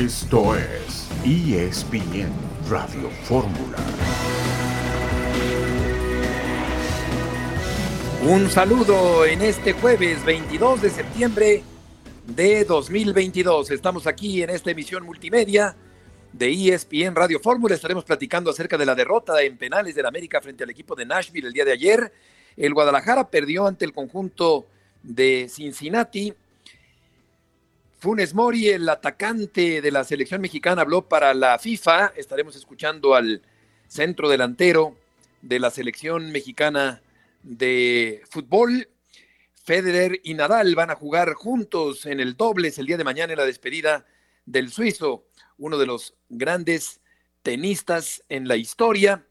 Esto es ESPN Radio Fórmula. Un saludo en este jueves 22 de septiembre de 2022. Estamos aquí en esta emisión multimedia de ESPN Radio Fórmula. Estaremos platicando acerca de la derrota en penales del América frente al equipo de Nashville el día de ayer. El Guadalajara perdió ante el conjunto de Cincinnati. Funes Mori, el atacante de la selección mexicana, habló para la FIFA. Estaremos escuchando al centro delantero de la selección mexicana de fútbol. Federer y Nadal van a jugar juntos en el dobles el día de mañana en la despedida del suizo, uno de los grandes tenistas en la historia.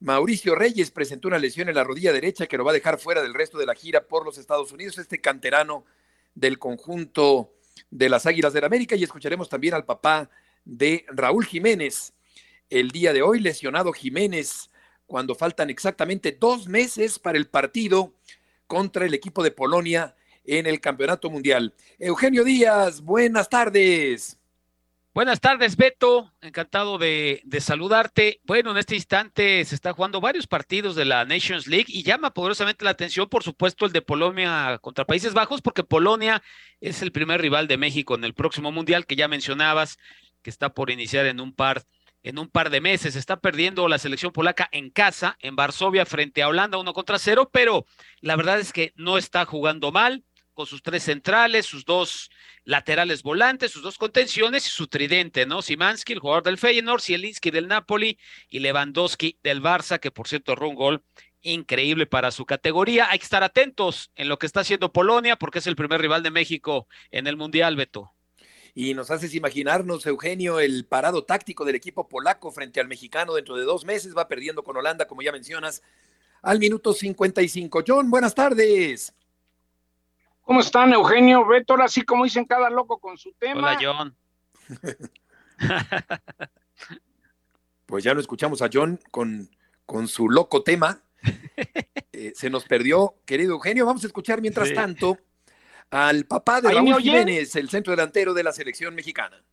Mauricio Reyes presentó una lesión en la rodilla derecha que lo va a dejar fuera del resto de la gira por los Estados Unidos, este canterano del conjunto de las Águilas del América y escucharemos también al papá de Raúl Jiménez. El día de hoy lesionado Jiménez cuando faltan exactamente dos meses para el partido contra el equipo de Polonia en el Campeonato Mundial. Eugenio Díaz, buenas tardes. Buenas tardes, Beto. Encantado de, saludarte. Bueno, en este instante se está jugando varios partidos de la Nations League y llama poderosamente la atención, por supuesto, el de Polonia contra Países Bajos, porque Polonia es el primer rival de México en el próximo Mundial que ya mencionabas, que está por iniciar en un par en un par de meses. Está perdiendo la selección polaca en casa, en Varsovia, frente a Holanda, uno contra cero, pero la verdad es que no está jugando mal con sus tres centrales, sus dos laterales volantes, sus dos contenciones y su tridente, ¿no? Simansky, el jugador del Feyenoord, Zielinski del Napoli y Lewandowski del Barça, que por cierto erró un gol increíble para su categoría. Hay que estar atentos en lo que está haciendo Polonia porque es el primer rival de México en el Mundial, Beto y nos haces imaginarnos, Eugenio, el parado táctico del equipo polaco frente al mexicano dentro de dos meses, va perdiendo con Holanda, como ya mencionas, al minuto 55. John, buenas tardes. ¿Cómo están, Eugenio? Beto, ahora sí, como dicen cada loco con su tema. Hola, John. pues ya lo escuchamos a John con, con su loco tema. Eh, se nos perdió, querido Eugenio. Vamos a escuchar mientras tanto al papá de Raúl Jiménez, el centro delantero de la selección mexicana.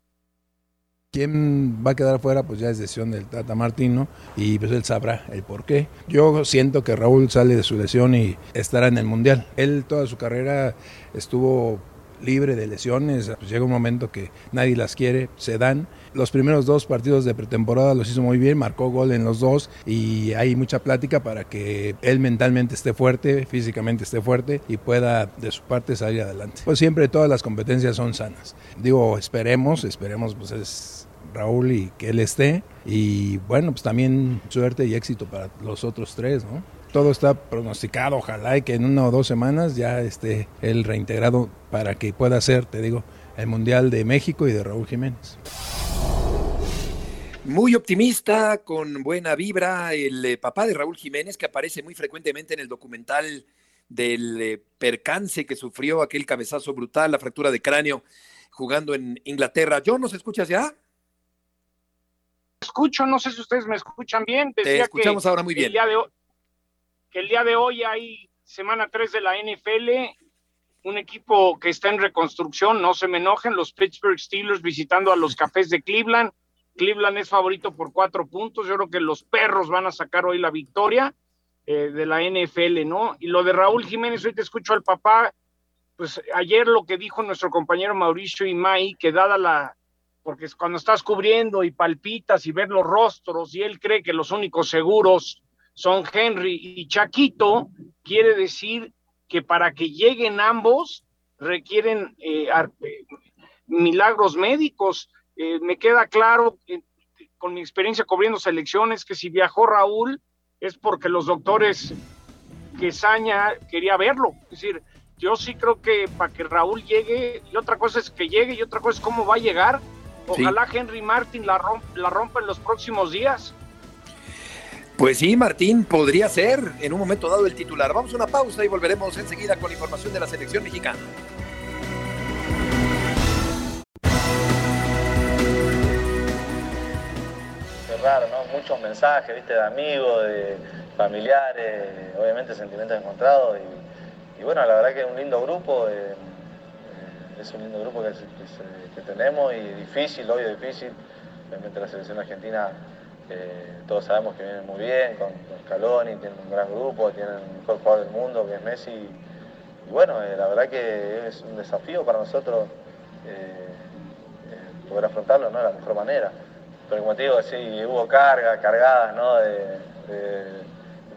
¿Quién va a quedar fuera? Pues ya es decisión del Tata Martino y pues él sabrá el por qué. Yo siento que Raúl sale de su lesión y estará en el Mundial. Él toda su carrera estuvo libre de lesiones. Pues llega un momento que nadie las quiere, se dan. Los primeros dos partidos de pretemporada los hizo muy bien, marcó gol en los dos y hay mucha plática para que él mentalmente esté fuerte, físicamente esté fuerte y pueda de su parte salir adelante. Pues siempre todas las competencias son sanas. Digo, esperemos, esperemos, pues es Raúl y que él esté. Y bueno, pues también suerte y éxito para los otros tres, ¿no? Todo está pronosticado, ojalá y que en una o dos semanas ya esté el reintegrado para que pueda ser, te digo, el Mundial de México y de Raúl Jiménez. Muy optimista, con buena vibra, el eh, papá de Raúl Jiménez, que aparece muy frecuentemente en el documental del eh, percance que sufrió aquel cabezazo brutal, la fractura de cráneo, jugando en Inglaterra. John, ¿nos escuchas ya? Escucho, no sé si ustedes me escuchan bien. Te escuchamos ahora muy bien que el día de hoy hay semana 3 de la NFL, un equipo que está en reconstrucción, no se me enojen, los Pittsburgh Steelers visitando a los Cafés de Cleveland. Cleveland es favorito por cuatro puntos, yo creo que los perros van a sacar hoy la victoria eh, de la NFL, ¿no? Y lo de Raúl Jiménez, hoy te escucho al papá, pues ayer lo que dijo nuestro compañero Mauricio Imay, que dada la, porque cuando estás cubriendo y palpitas y ver los rostros y él cree que los únicos seguros son Henry y Chaquito, quiere decir que para que lleguen ambos requieren eh, eh, milagros médicos. Eh, me queda claro con mi experiencia cubriendo selecciones que si viajó Raúl es porque los doctores que Saña quería verlo. Es decir, yo sí creo que para que Raúl llegue, y otra cosa es que llegue y otra cosa es cómo va a llegar. Ojalá Henry Martin la, la rompa en los próximos días. Pues sí, Martín, podría ser en un momento dado el titular. Vamos a una pausa y volveremos enseguida con la información de la selección mexicana. Qué raro, ¿no? Muchos mensajes, viste, de amigos, de familiares, obviamente sentimientos encontrados. Y, bueno, la verdad que es un lindo grupo. Eh, es un lindo grupo que, tenemos y difícil, obvio difícil. Realmente la selección argentina, eh, todos sabemos que viene muy bien, con, Scaloni, tienen un gran grupo, tienen el mejor jugador del mundo que es Messi. Y bueno, eh, la verdad que es un desafío para nosotros eh, poder afrontarlo ¿no? de la mejor manera. Pero como te digo, sí, hubo cargas, cargadas, ¿no? De,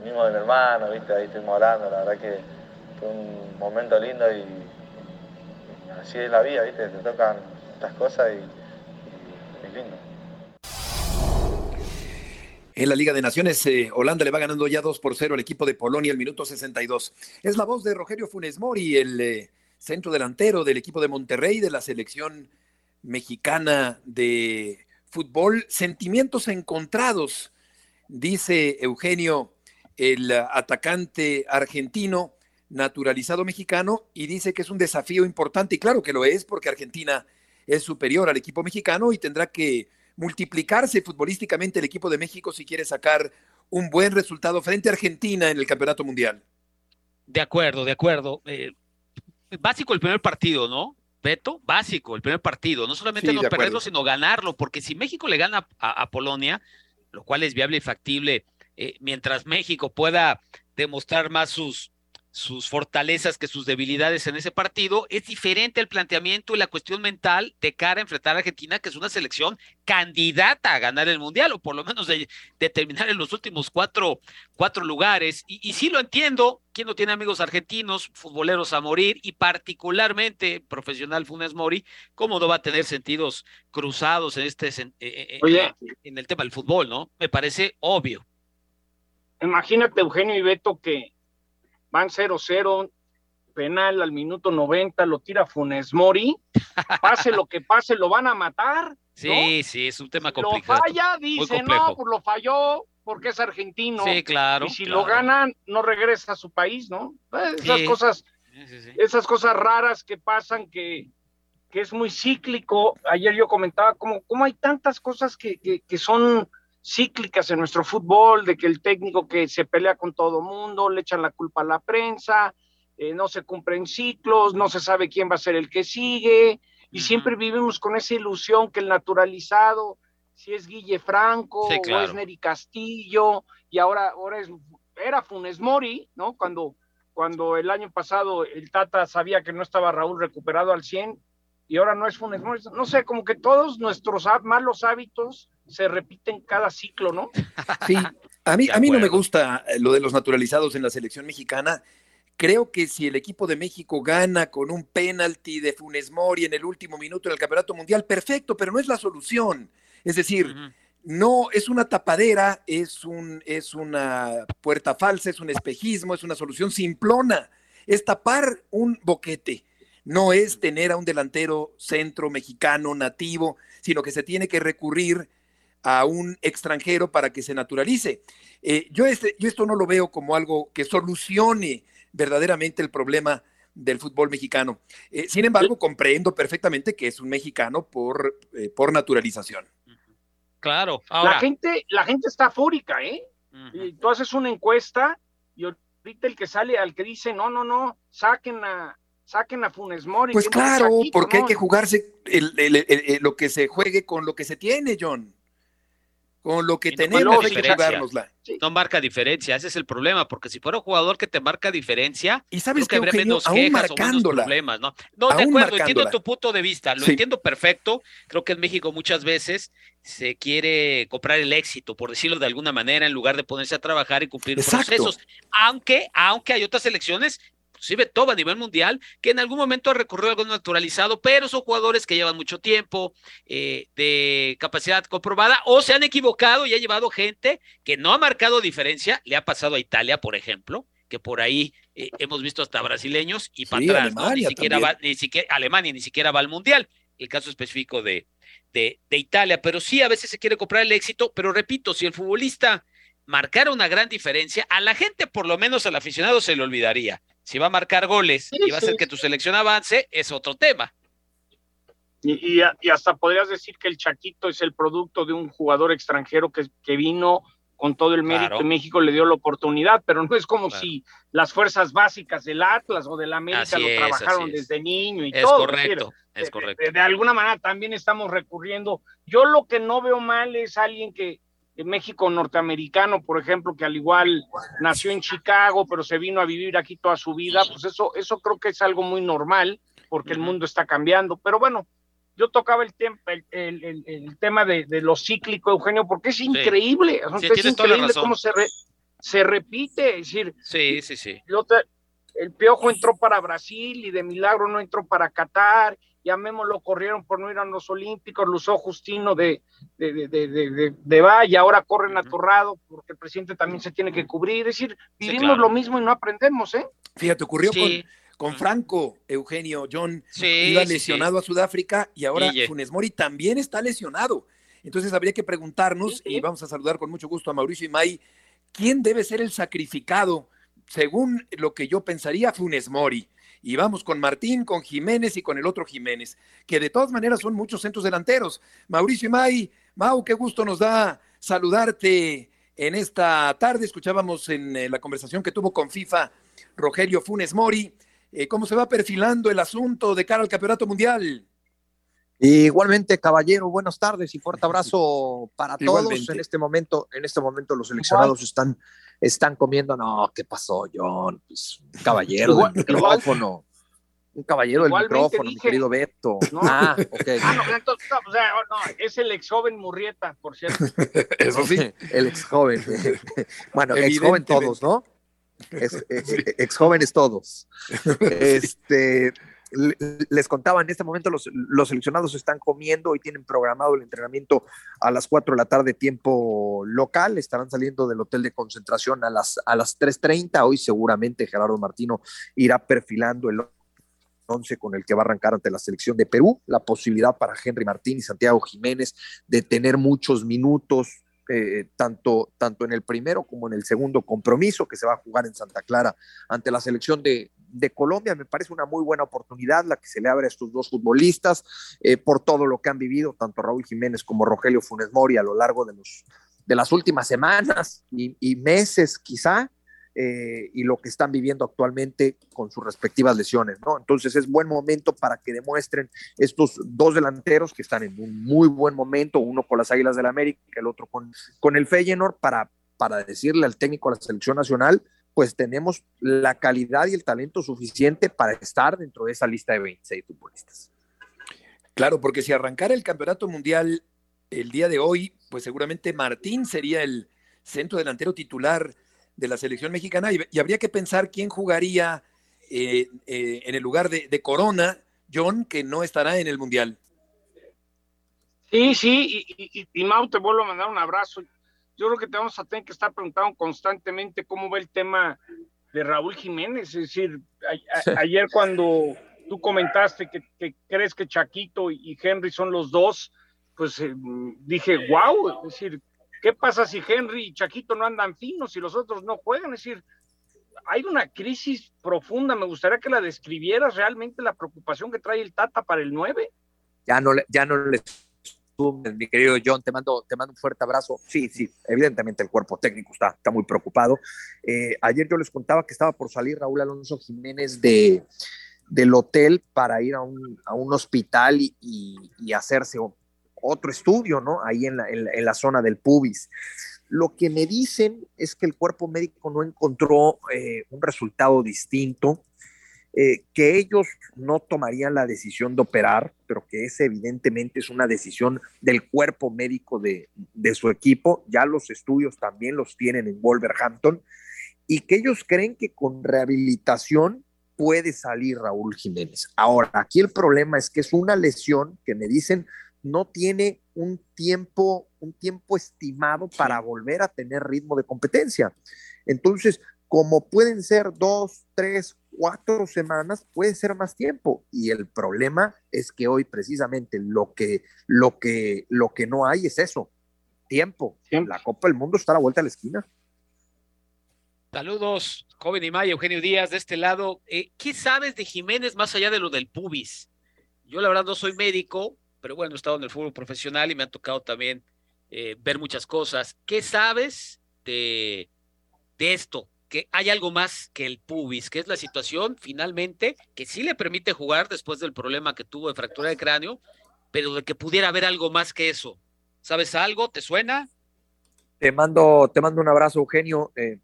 mismo de mi hermano, ¿viste? Ahí estuvimos hablando, la verdad que fue un momento lindo y así es la vida, ¿viste? Te tocan estas cosas y, En la Liga de Naciones, eh, Holanda le va ganando ya 2 por 0 al equipo de Polonia al minuto 62. Es la voz de Rogelio Funes Mori, el eh, centro delantero del equipo de Monterrey, de la selección mexicana de fútbol. Sentimientos encontrados, dice Eugenio, el atacante argentino naturalizado mexicano y dice que es un desafío importante y claro que lo es porque Argentina es superior al equipo mexicano y tendrá que multiplicarse futbolísticamente el equipo de México si quiere sacar un buen resultado frente a Argentina en el Campeonato Mundial. De acuerdo, de acuerdo. Eh, básico el primer partido, ¿no? Beto, básico el primer partido. No solamente no perderlo, sino ganarlo, porque si México le gana a, Polonia, lo cual es viable y factible, eh, mientras México pueda demostrar más sus, sus fortalezas que sus debilidades en ese partido, es diferente el planteamiento y la cuestión mental de cara a enfrentar a Argentina, que es una selección candidata a ganar el Mundial, o por lo menos de, terminar en los últimos cuatro, cuatro lugares. Y, sí lo entiendo, quien no tiene amigos argentinos, futboleros a morir, y particularmente profesional Funes Mori, cómo no va a tener sentidos cruzados en, este, eh, eh, eh, en el tema del fútbol, ¿no? Me parece obvio. Imagínate, Eugenio y Beto, que van 0-0, penal al minuto 90, lo tira Funes Mori, pase lo que pase, lo van a matar. Sí, sí, es un tema complicado. Lo falla, dice, no, pues lo falló porque es argentino. Sí, claro. Y si lo ganan, no regresa a su país, ¿no? Pues, esas cosas, esas cosas raras que pasan que, que es muy cíclico. Ayer yo comentaba cómo, cómo hay tantas cosas que, que, que son cíclicas en nuestro fútbol, de que el técnico que se pelea con todo mundo, le echan la culpa a la prensa, eh, no se cumplen ciclos, no se sabe quién va a ser el que sigue, y siempre vivimos con esa ilusión que el naturalizado, si es Guille Franco o es Neri Castillo, y ahora, ahora es, era Funes Mori, ¿no? Cuando, cuando el año pasado el Tata sabía que no estaba Raúl recuperado al 100, y ahora no es Funes Mori, no sé, como que todos nuestros malos hábitos se repiten cada ciclo, ¿no? Sí, a mí, a mí no me gusta eh, lo de los naturalizados en la selección mexicana. Creo que si el equipo de México gana con un penalti de Funes Mori en el último minuto del Campeonato Mundial, perfecto, pero no es la solución. Es decir, no es una tapadera, es, un, es una puerta falsa, es un espejismo, es una solución simplona. Es tapar un boquete. No es tener a un delantero centro mexicano nativo, sino que se tiene que recurrir a un extranjero para que se naturalice. Eh, yo, este, yo esto no lo veo como algo que solucione verdaderamente el problema del fútbol mexicano. Eh, sin embargo, comprendo perfectamente que es un mexicano por, eh, por naturalización. Claro. La, gente, la gente está fúrica, ¿eh? y tú haces una encuesta y ahorita el que sale al que dice, no, no, no, saquen a, saquen a Funes Mori. Pues claro, porque hay que jugarse lo que se juegue con lo que se tiene, John con lo que tenemos hay que jugárnosla. No marca diferencia, ese es el problema, porque si fuera un jugador que te marca diferencia, y sabes que habría menos quejas o menos problemas, ¿no? No, de acuerdo, entiendo tu punto de vista, lo entiendo perfecto. Creo que en México muchas veces se quiere comprar el éxito, por decirlo de alguna manera, en lugar de ponerse a trabajar y cumplir procesos. Aunque, aunque hay otras elecciones inclusive todo a nivel mundial, que en algún momento ha recurrido a algo naturalizado, pero son jugadores que llevan mucho tiempo eh, de capacidad comprobada o se han equivocado y ha llevado gente que no ha marcado diferencia. Le ha pasado a Italia, por ejemplo, que por ahí eh, hemos visto hasta brasileños y para atrás, ni, siquiera va, ni siquiera Alemania ni siquiera va al mundial. El caso específico de, de, de Italia, pero sí a veces se quiere comprar el éxito, pero repito, si el futbolista marcara una gran diferencia, a la gente, por lo menos al aficionado, se le olvidaría. Si va a marcar goles y va a hacer que tu selección avance, es otro tema. Y, hasta podrías decir que el Chaquito es el producto de un jugador extranjero que, que vino con todo el mérito, México le dio la oportunidad, pero no es como si las fuerzas básicas del Atlas o del América lo trabajaron desde niño y es todo. Correcto, es correcto. De, alguna manera también estamos recurriendo. Yo lo que no veo mal es alguien que, México norteamericano, por ejemplo, que al igual nació en Chicago, pero se vino a vivir aquí toda su vida, pues eso, eso creo que es algo muy normal, porque el mundo está cambiando. Pero bueno, yo tocaba el, el, el, tema de, lo cíclico, Eugenio, porque es increíble, es increíble cómo se, se repite. Es decir, sí, sí, sí. el Piojo entró para Brasil y de milagro no entró para Qatar, y a Memo lo corrieron por no ir a los Olímpicos, lo usó Justino de, de, de, de, de y ahora corren atorrado porque el presidente también se tiene que cubrir. Es decir, vivimos lo mismo y no aprendemos, ¿eh? Fíjate, ocurrió con con Franco, Eugenio, John iba lesionado a Sudáfrica y ahora Funes Mori también está lesionado. Entonces habría que preguntarnos, y vamos a saludar con mucho gusto a Mauricio y May, ¿quién debe ser el sacrificado? Según lo que yo pensaría, Funes Mori. Y vamos con Martín, con Jiménez y con el otro Jiménez, que de todas maneras son muchos centros delanteros. Mauricio y May, Mau, qué gusto nos da saludarte en esta tarde. Escuchábamos en eh, la conversación que tuvo con FIFA Rogelio Funes Mori. Eh, cómo se va perfilando el asunto de cara al Campeonato Mundial. Igualmente, caballero, buenas tardes y fuerte abrazo para todos. En este momento, en este momento los seleccionados están, están comiendo. No, ¿qué pasó, John? Pues, un caballero del micrófono. Un caballero del micrófono, mi querido Beto. Ah, ok. Ah, no, entonces, o sea, no, es el ex joven Murrieta, por cierto. Eso sí. el ex joven. bueno, ex joven todos, ¿no? ex, jóvenes todos. Este, les contaba, en este momento los, seleccionados están comiendo y tienen programado el entrenamiento a las 4 de la tarde tiempo local, estarán saliendo del hotel de concentración a las, a las 3.30, hoy seguramente Gerardo Martino irá perfilando el 11 con el que va a arrancar ante la selección de Perú, la posibilidad para Henry Martín y Santiago Jiménez de tener muchos minutos eh, tanto, tanto en el primero como en el segundo compromiso que se va a jugar en Santa Clara ante la selección de, Colombia. Me parece una muy buena oportunidad la que se le abre a estos dos futbolistas eh, por todo lo que han vivido, tanto Raúl Jiménez como Rogelio Funes Mori a lo largo de, los, de las últimas semanas y meses quizá. Eh, y lo que están viviendo actualmente con sus respectivas lesiones, ¿no? Entonces es buen momento para que demuestren estos dos delanteros que están en un muy buen momento, uno con las Águilas del América, el otro con, con el Feyenoord, para, para decirle al técnico de la selección nacional, pues tenemos la calidad y el talento suficiente para estar dentro de esa lista de 26 futbolistas. Claro, porque si arrancara el campeonato mundial el día de hoy, pues seguramente Martín sería el centro delantero titular de la selección mexicana y, habría que pensar quién jugaría eh, eh, en el lugar de, Corona, John, que no estará en el Mundial. Sí, sí, y, y, Mau, te vuelvo a mandar un abrazo. Yo creo que te vamos a tener que estar preguntando constantemente cómo va el tema de Raúl Jiménez. Es decir, ayer cuando tú comentaste que, crees que Chaquito y Henry son los dos, pues eh, dije, wow, es decir, ¿Qué pasa si Henry y Chaquito no andan finos y los otros no juegan? Es decir, hay una crisis profunda. Me gustaría que la describieras realmente la preocupación que trae el Tata para el 9. Ya no, ya no les mi querido John, te mando, te mando un fuerte abrazo. Sí, sí, evidentemente el cuerpo técnico está, está muy preocupado. Eh, ayer yo les contaba que estaba por salir Raúl Alonso Jiménez de, del hotel para ir a un, a un hospital y, y, y hacerse otro estudio, ¿no? Ahí en la, en la, zona del pubis. Lo que me dicen es que el cuerpo médico no encontró eh, un resultado distinto, eh, que ellos no tomarían la decisión de operar, pero que ese evidentemente es una decisión del cuerpo médico de, de su equipo. Ya los estudios también los tienen en Wolverhampton y que ellos creen que con rehabilitación puede salir Raúl Jiménez. Ahora, aquí el problema es que es una lesión que me dicen no tiene un tiempo, un tiempo estimado para volver a tener ritmo de competencia. Entonces, como pueden ser dos, tres, cuatro semanas, puede ser más tiempo. Y el problema es que hoy precisamente lo que, lo que, lo que no hay es eso, tiempo. La Copa del Mundo está a la vuelta de la esquina. Saludos, joven y Maya, Eugenio Díaz, de este lado. Eh, ¿Qué sabes de Jiménez más allá de lo del pubis? Yo la verdad no soy médico, pero bueno, he estado en el fútbol profesional y me ha tocado también eh, ver muchas cosas. ¿Qué sabes de, de esto, que hay algo más que el pubis, que es la situación finalmente que sí le permite jugar después del problema que tuvo de fractura de cráneo, pero de que pudiera haber algo más que eso. ¿Sabes algo? ¿Te suena? Te mando, te mando un abrazo, Eugenio. Eh,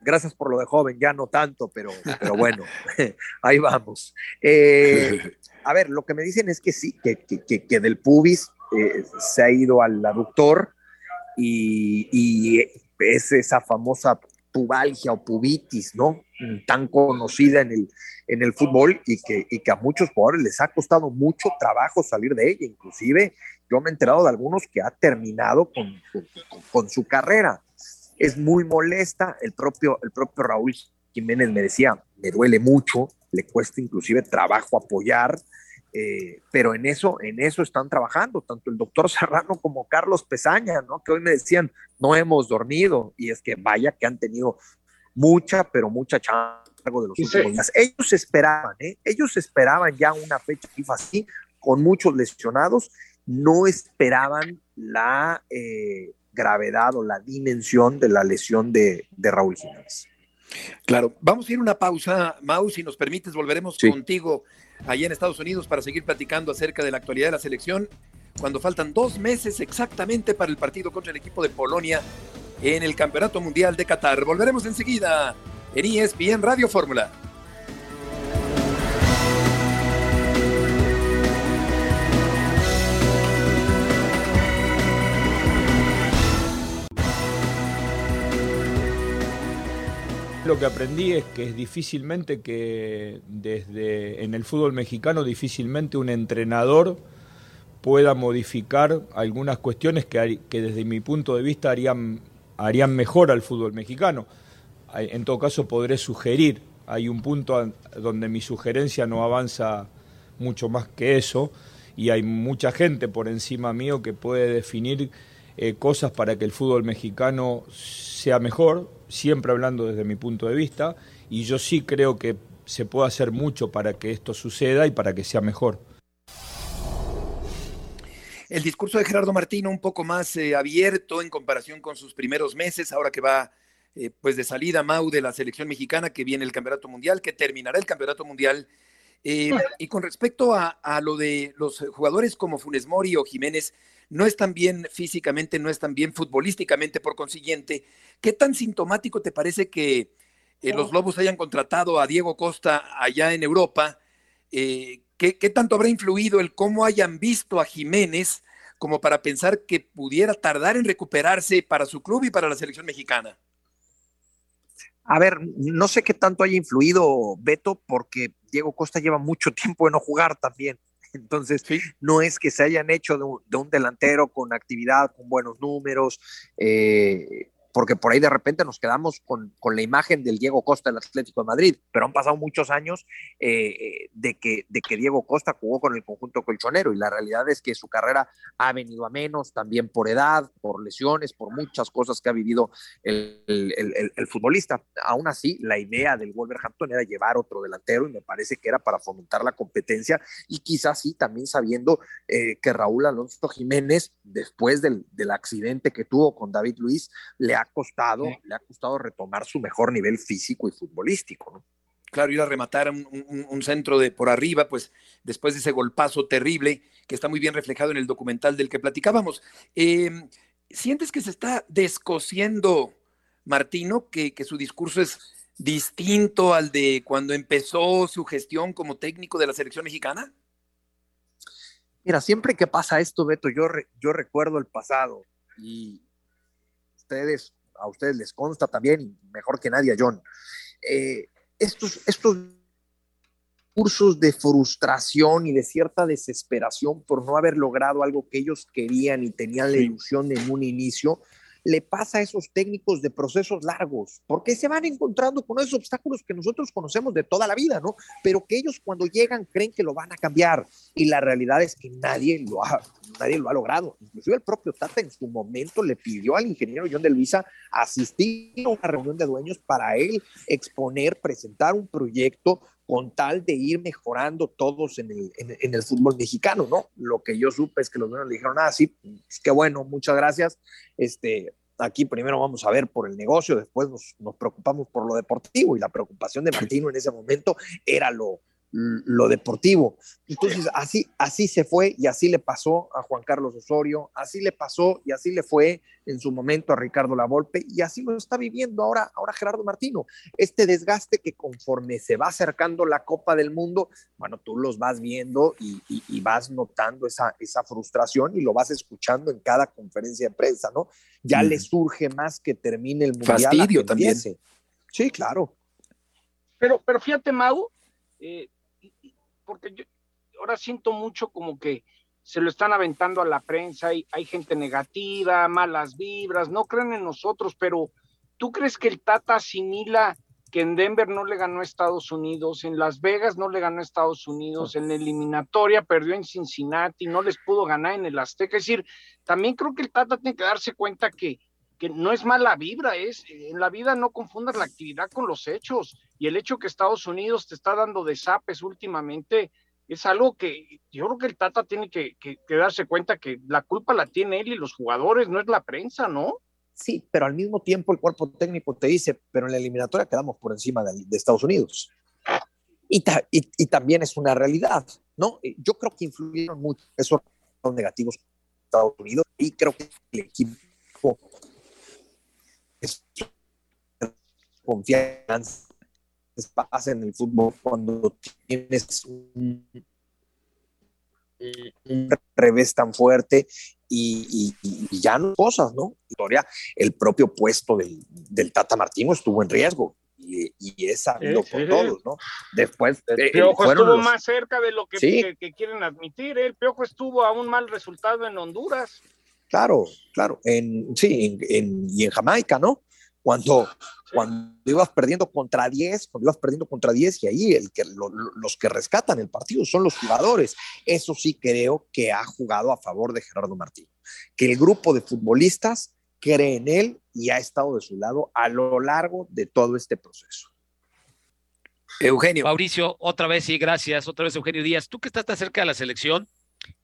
gracias por lo de joven, ya no tanto, pero, pero bueno, ahí vamos. Eh, a ver, lo que me dicen es que sí, que, que, que del pubis eh, se ha ido al aductor y, y es esa famosa pubalgia o pubitis, ¿no? Tan conocida en el, en el fútbol y que, y que a muchos jugadores les ha costado mucho trabajo salir de ella. Inclusive yo me he enterado de algunos que ha terminado con, con, su carrera. Es muy molesta. El propio, el propio Raúl Jiménez me decía, me duele mucho, le cuesta inclusive trabajo apoyar. Eh, pero en eso, en eso están trabajando, tanto el doctor Serrano como Carlos Pesaña, ¿no? Que hoy me decían, no hemos dormido, y es que vaya que han tenido mucha, pero mucha chamba de los últimos días. Ellos esperaban, ¿eh? Ellos esperaban ya una fecha FIFA así, con muchos lesionados, no esperaban la eh, gravedad o la dimensión de la lesión de, de Raúl Jiménez. Claro, vamos a ir a una pausa, Mau, si nos permites, volveremos contigo allá en Estados Unidos para seguir platicando acerca de la actualidad de la selección, cuando faltan dos meses exactamente para el partido contra el equipo de Polonia en el Campeonato Mundial de Qatar. Volveremos enseguida en ESPN Radio Fórmula. Lo que aprendí es que es difícilmente que desde en el fútbol mexicano difícilmente un entrenador pueda modificar algunas cuestiones que, desde mi punto de vista harían, harían mejor al fútbol mexicano. En todo caso podré sugerir, hay un punto donde mi sugerencia no avanza mucho más que eso y hay mucha gente por encima mío que puede definir eh, cosas para que el fútbol mexicano sea mejor, siempre hablando desde mi punto de vista, y yo sí creo que se puede hacer mucho para que esto suceda y para que sea mejor. El discurso de Gerardo Martino un poco más eh, abierto en comparación con sus primeros meses, ahora que va eh, pues de salida Mau de la selección mexicana, que viene el Campeonato Mundial, que terminará el Campeonato Mundial. y con respecto a, a, lo de los jugadores como Funes Mori o Jiménez, no están bien físicamente, no están bien futbolísticamente, por consiguiente, ¿qué tan sintomático te parece que eh, los Lobos hayan contratado a Diego Costa allá en Europa? Eh, ¿qué, tanto habrá influido el cómo hayan visto a Jiménez como para pensar que pudiera tardar en recuperarse para su club y para la selección mexicana? A ver, no sé qué tanto haya influido Beto, porque Diego Costa lleva mucho tiempo de no jugar también. Entonces, no es que se hayan hecho de un, delantero con actividad, con buenos números, eh, porque por ahí de repente nos quedamos con, la imagen del Diego Costa del Atlético de Madrid, pero han pasado muchos años eh, eh, de, que, de que Diego Costa jugó con el conjunto colchonero y la realidad es que su carrera ha venido a menos, también por edad, por lesiones, por muchas cosas que ha vivido el, futbolista. Aún así, la idea del Wolverhampton era llevar otro delantero y me parece que era para fomentar la competencia y quizás sí, también sabiendo eh, que Raúl Alonso Jiménez, después del, del accidente que tuvo con David Luis, le ha costado, le ha costado retomar su mejor nivel físico y futbolístico, ¿no? Claro, ir a rematar un, centro de por arriba, pues después de ese golpazo terrible que está muy bien reflejado en el documental del que platicábamos. Em, ¿Sientes que se está descosiendo Martino, que, que su discurso es distinto al de cuando empezó su gestión como técnico de la selección mexicana? Mira, siempre que pasa esto, Beto, yo, yo recuerdo el pasado y ustedes a ustedes les consta también, y mejor que nadie a John, eh, estos, estos cursos de frustración y de cierta desesperación por no haber logrado algo que ellos querían y tenían la ilusión en un inicio, le pasa a esos técnicos de procesos largos, porque se van encontrando con esos obstáculos que nosotros conocemos de toda la vida, ¿no? Pero que ellos cuando llegan creen que lo van a cambiar y la realidad es que nadie lo ha, nadie lo ha logrado. Inclusive el propio Tata en su momento le pidió al ingeniero John de Luisa asistir a una reunión de dueños para él exponer, presentar un proyecto con tal de ir mejorando todos en el, en, el fútbol mexicano, ¿no? Lo que yo supe es que los dueños le dijeron, ah, sí, pues qué bueno, muchas gracias, este, aquí primero vamos a ver por el negocio, después nos, nos preocupamos por lo deportivo y la preocupación de Martino en ese momento era lo, lo deportivo. Entonces, así, así se fue y así le pasó a Juan Carlos Osorio, así le pasó y así le fue en su momento a Ricardo Lavolpe y así lo está viviendo ahora, ahora Gerardo Martino. Este desgaste que conforme se va acercando la Copa del Mundo, bueno, tú los vas viendo y, vas notando esa, esa frustración y lo vas escuchando en cada conferencia de prensa, ¿no? Ya le surge más que termine el Mundial. Fastidio también. Sí, claro. Pero, pero fíjate, Mau, eh, porque yo ahora siento mucho como que se lo están aventando a la prensa y hay gente negativa, malas vibras, no creen en nosotros, pero ¿tú crees que el Tata asimila que en Denver no le ganó a Estados Unidos, en Las Vegas no le ganó a Estados Unidos, en la eliminatoria perdió en Cincinnati, no les pudo ganar en el Azteca? Es decir, también creo que el Tata tiene que darse cuenta que que no es mala vibra, es en la vida no confundas la actividad con los hechos y el hecho que Estados Unidos te está dando desapes últimamente es algo que yo creo que el Tata tiene que, darse cuenta que la culpa la tiene él y los jugadores, no es la prensa, ¿no? Sí, pero al mismo tiempo el cuerpo técnico te dice, pero en la eliminatoria quedamos por encima de, Estados Unidos. Y, y, también es una realidad, ¿no? Yo creo que influyeron mucho esos negativos Estados Unidos y creo que el equipo confianza pasa en el fútbol cuando tienes un, revés tan fuerte y, ya no cosas, ¿no? Historia, el propio puesto del, Tata Martino estuvo en riesgo y, y es sabido por todos, ¿no? Después. El eh, Piojo estuvo más cerca de lo que, quieren admitir. ¿eh? El Piojo estuvo a un mal resultado en Honduras. Claro, claro. En, sí, y en Jamaica, ¿no? cuando, cuando ibas perdiendo contra 10, cuando ibas perdiendo contra 10 y ahí el que, los que rescatan el partido son los jugadores. Eso sí creo que ha jugado a favor de Gerardo Martín, que el grupo de futbolistas cree en él y ha estado de su lado a lo largo de todo este proceso. Eugenio. Mauricio, otra vez, sí, gracias. Otra vez, Eugenio Díaz. Tú que estás tan cerca de la selección,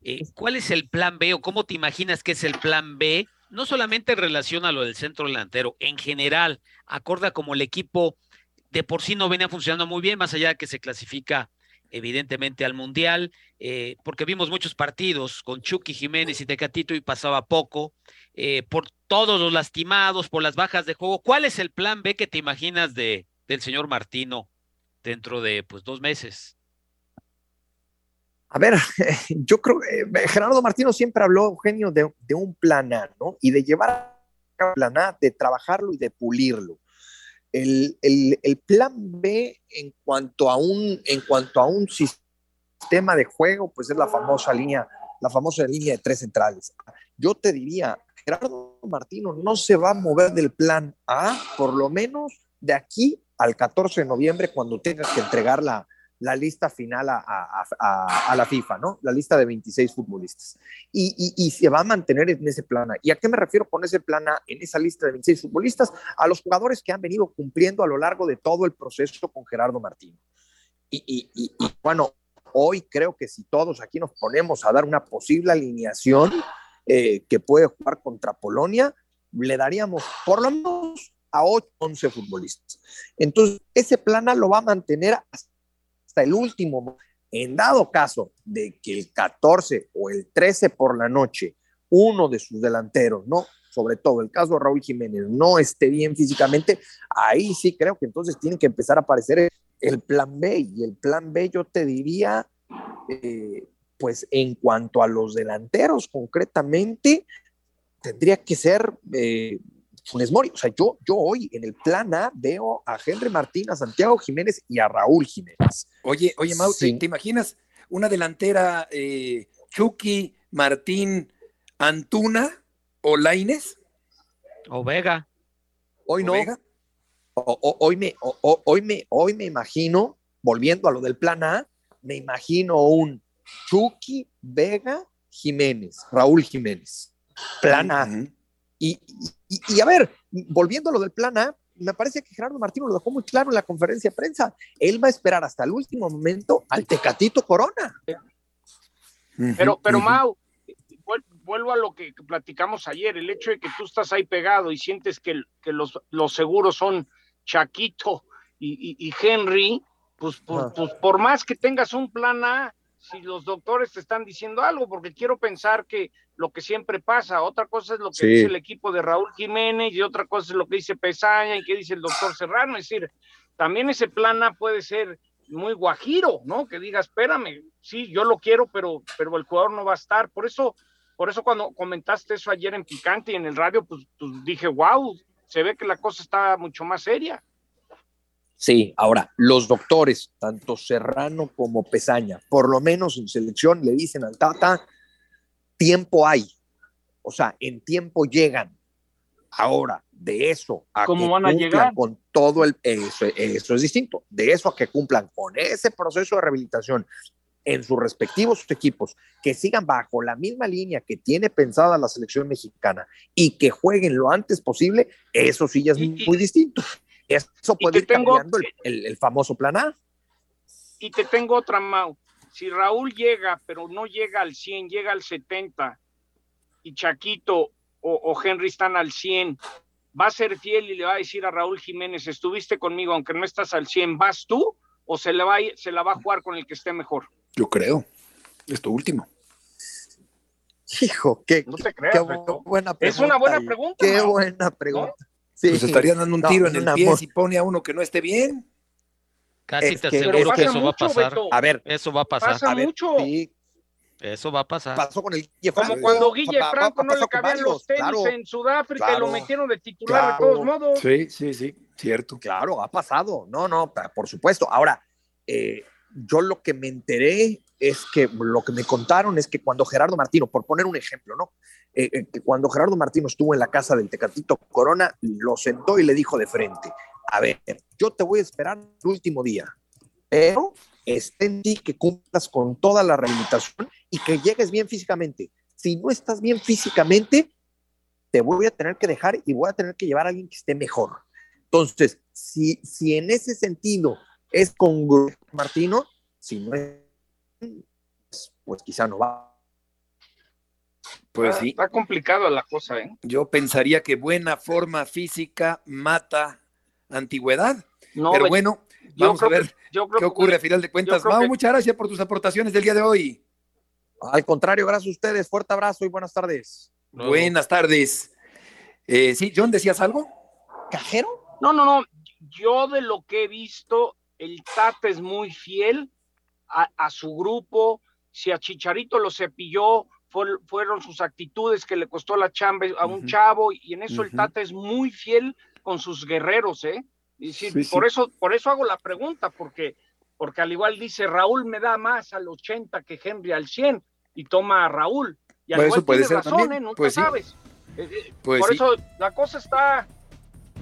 eh, ¿cuál es el plan B o cómo te imaginas que es el plan B no solamente en relación a lo del centro delantero, en general, acorda como el equipo de por sí no venía funcionando muy bien, más allá de que se clasifica evidentemente al Mundial, eh, porque vimos muchos partidos con Chucky Jiménez y Tecatito y pasaba poco, eh, por todos los lastimados, por las bajas de juego. ¿Cuál es el plan B que te imaginas de, del señor Martino dentro de pues dos meses? A ver, yo creo que eh, Gerardo Martino siempre habló, Eugenio, de, un plan A, ¿no? Y de llevar a plan A, de trabajarlo y de pulirlo. El, plan B en cuanto, a un, en cuanto a un sistema de juego, pues es la famosa línea, la famosa línea de tres centrales. Yo te diría, Gerardo Martino no se va a mover del plan A, por lo menos de aquí al 14 de noviembre, cuando tengas que entregar la, la lista final a, la FIFA, ¿no? La lista de 26 futbolistas. Y, se va a mantener en ese plan ¿Y a qué me refiero con ese plan en esa lista de 26 futbolistas? A los jugadores que han venido cumpliendo a lo largo de todo el proceso con Gerardo Martino. Y, bueno, hoy creo que si todos aquí nos ponemos a dar una posible alineación eh, que puede jugar contra Polonia, le daríamos por lo menos a 8, 11 futbolistas. Entonces, ese plan lo va a mantener hasta hasta el último. En dado caso de que el 14 o el 13 por la noche, uno de sus delanteros, ¿no? Sobre todo el caso de Raúl Jiménez, no esté bien físicamente, ahí sí creo que entonces tiene que empezar a aparecer el plan B. Y el plan B yo te diría, eh, pues en cuanto a los delanteros concretamente, tendría que ser eh, Funes Mori. O sea, yo, yo hoy en el plan A veo a Henry Martín, a Santiago Jiménez y a Raúl Jiménez. Oye, oye, Mau, ¿te, imaginas una delantera eh, Chucky, Martín, Antuna o Laines? O Vega. Hoy no. hoy, me, hoy, me, hoy me imagino, volviendo a lo del plan A, me imagino un Chucky, Vega, Jiménez, Raúl Jiménez. Plan A. Y, a ver, volviendo a lo del plan A, me parece que Gerardo Martino lo dejó muy claro en la conferencia de prensa. Él va a esperar hasta el último momento al Tecatito Corona. Pero, pero Mau, vuelvo a lo que platicamos ayer, el hecho de que tú estás ahí pegado y sientes que, que los, los seguros son Chaquito y, Henry, pues por, pues por más que tengas un plan A, si los doctores te están diciendo algo, porque quiero pensar que lo que siempre pasa, otra cosa es lo que dice el equipo de Raúl Jiménez y otra cosa es lo que dice Pesaña y que dice el doctor Serrano, es decir, también ese plan A puede ser muy guajiro, ¿no? Que diga, espérame, sí, yo lo quiero, pero, pero el jugador no va a estar. Por eso, por eso cuando comentaste eso ayer en Picante y en el radio, pues, pues dije, wow, se ve que la cosa está mucho más seria. Sí, ahora, los doctores, tanto Serrano como Pesaña, por lo menos en selección le dicen al Tata, tiempo hay. O sea, en tiempo llegan. Ahora, de eso a ¿Cómo van a llegar? con todo el eso, eso es distinto. De eso a que cumplan con ese proceso de rehabilitación en sus respectivos equipos, que sigan bajo la misma línea que tiene pensada la selección mexicana y que jueguen lo antes posible, eso sí ya es muy distinto. Eso puede ir cambiando el, el, famoso plan A. Y te tengo otra, Mau. Si Raúl llega, pero no llega al 100, llega al 70, y Chaquito o, o Henry están al 100, va a ser fiel y le va a decir a Raúl Jiménez, estuviste conmigo, aunque no estás al 100, ¿vas tú o se, le va, se la va a jugar con el que esté mejor? Yo creo, esto último. Hijo, qué, no te creas, buena pregunta. Es una buena pregunta. Qué buena pregunta. Pues estaría dando un tiro en el pie si pone a uno que no esté bien. Casi te aseguro que eso va a pasar. A ver, eso va a pasar. Pasa mucho. Eso va a pasar. Pasó con el Guille Como cuando Guille Franco no le cabían los tenis en Sudáfrica y lo metieron de titular de todos modos. Sí, sí, sí, cierto. Claro, ha pasado. No, no, por supuesto. Ahora, eh, yo lo que me enteré es que lo que me contaron es que cuando Gerardo Martino, por poner un ejemplo, ¿no? Eh, eh, que cuando Gerardo Martino estuvo en la casa del Tecatito Corona, lo sentó y le dijo de frente, a ver, yo te voy a esperar el último día, pero esté en ti que cumplas con toda la rehabilitación y que llegues bien físicamente. Si no estás bien físicamente, te voy a tener que dejar y voy a tener que llevar a alguien que esté mejor. Entonces, si, si en ese sentido es con Martino, si no es, pues quizá no va. Pues sí. Está complicado la cosa, ¿eh? Yo pensaría que buena forma física mata antigüedad. No, pero bueno, vamos a ver qué ocurre a final de cuentas. Mau, muchas gracias por tus aportaciones del día de hoy. Al contrario, gracias a ustedes. Fuerte abrazo y buenas tardes. Buenas tardes. Eh, sí, John, ¿decías algo? ¿Cajero? No, no, no. Yo de lo que he visto, el Tata es muy fiel a, su grupo. Si a Chicharito lo cepilló, fueron sus actitudes que le costó la chamba a un chavo, y en eso el Tata es muy fiel con sus guerreros, ¿eh? Y por, Eso, por eso hago la pregunta, porque, porque al igual dice Raúl me da más al 80 que Henry al 100 y toma a Raúl. Y al pues eso puede ser razón, ¿eh? Nunca pues sabes. Eh, eh, pues por eso la cosa está,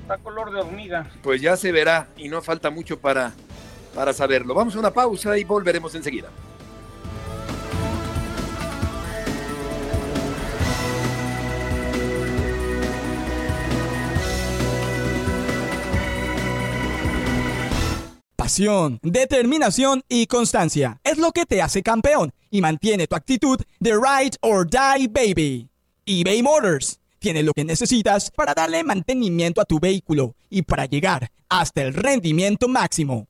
está color de hormiga. Pues ya se verá y no falta mucho para, para saberlo. Vamos a una pausa y volveremos enseguida. determinación y constancia es lo que te hace campeón y mantiene tu actitud de ride or die baby. eBay Motors tiene lo que necesitas para darle mantenimiento a tu vehículo y para llegar hasta el rendimiento máximo.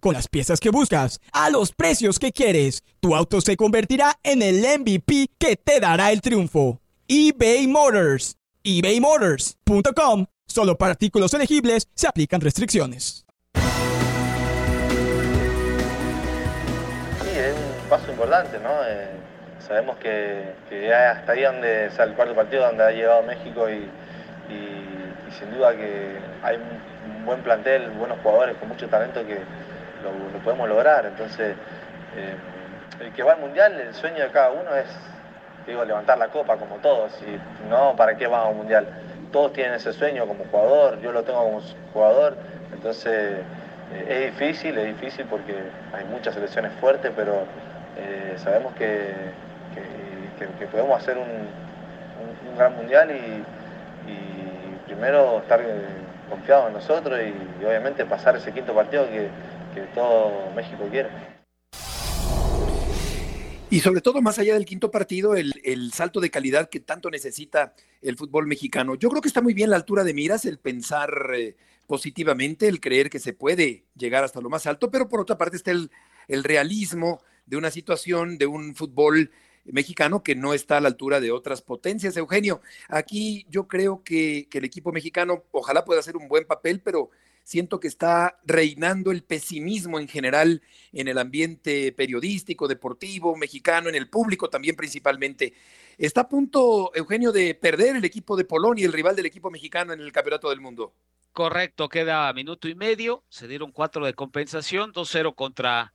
Con las piezas que buscas, a los precios que quieres, tu auto se convertirá en el MVP que te dará el triunfo. eBay Motors. ebaymotors.com Solo para artículos elegibles se aplican restricciones. Sí, es un paso importante, ¿no? Eh, sabemos que, hasta ahí donde, o el cuarto partido donde ha llegado México y, sin duda que hay un buen plantel, buenos jugadores con mucho talento que lo, podemos lograr. Entonces, eh, el que va al mundial, el sueño de cada uno es digo, levantar la copa como todos, y no, ¿para qué vamos a un mundial? Todos tienen ese sueño como jugador, yo lo tengo como jugador, entonces eh, es difícil, es difícil porque hay muchas selecciones fuertes, pero eh, sabemos que, que, podemos hacer un, gran mundial y, primero estar confiados en nosotros y, obviamente pasar ese quinto partido que, que todo México quiere. Y sobre todo, más allá del quinto partido, el, salto de calidad que tanto necesita el fútbol mexicano. Yo creo que está muy bien la altura de miras, el pensar eh, positivamente, el creer que se puede llegar hasta lo más alto, pero por otra parte está el, realismo de una situación, de un fútbol mexicano que no está a la altura de otras potencias. Eugenio, aquí yo creo que, que el equipo mexicano ojalá pueda hacer un buen papel, pero siento que está reinando el pesimismo en general en el ambiente periodístico, deportivo, mexicano, en el público también principalmente. Está a punto, Eugenio, de perder el equipo de Polonia, el rival del equipo mexicano en el Campeonato del Mundo. Correcto, queda minuto y medio, se dieron cuatro de compensación, 2-0 contra,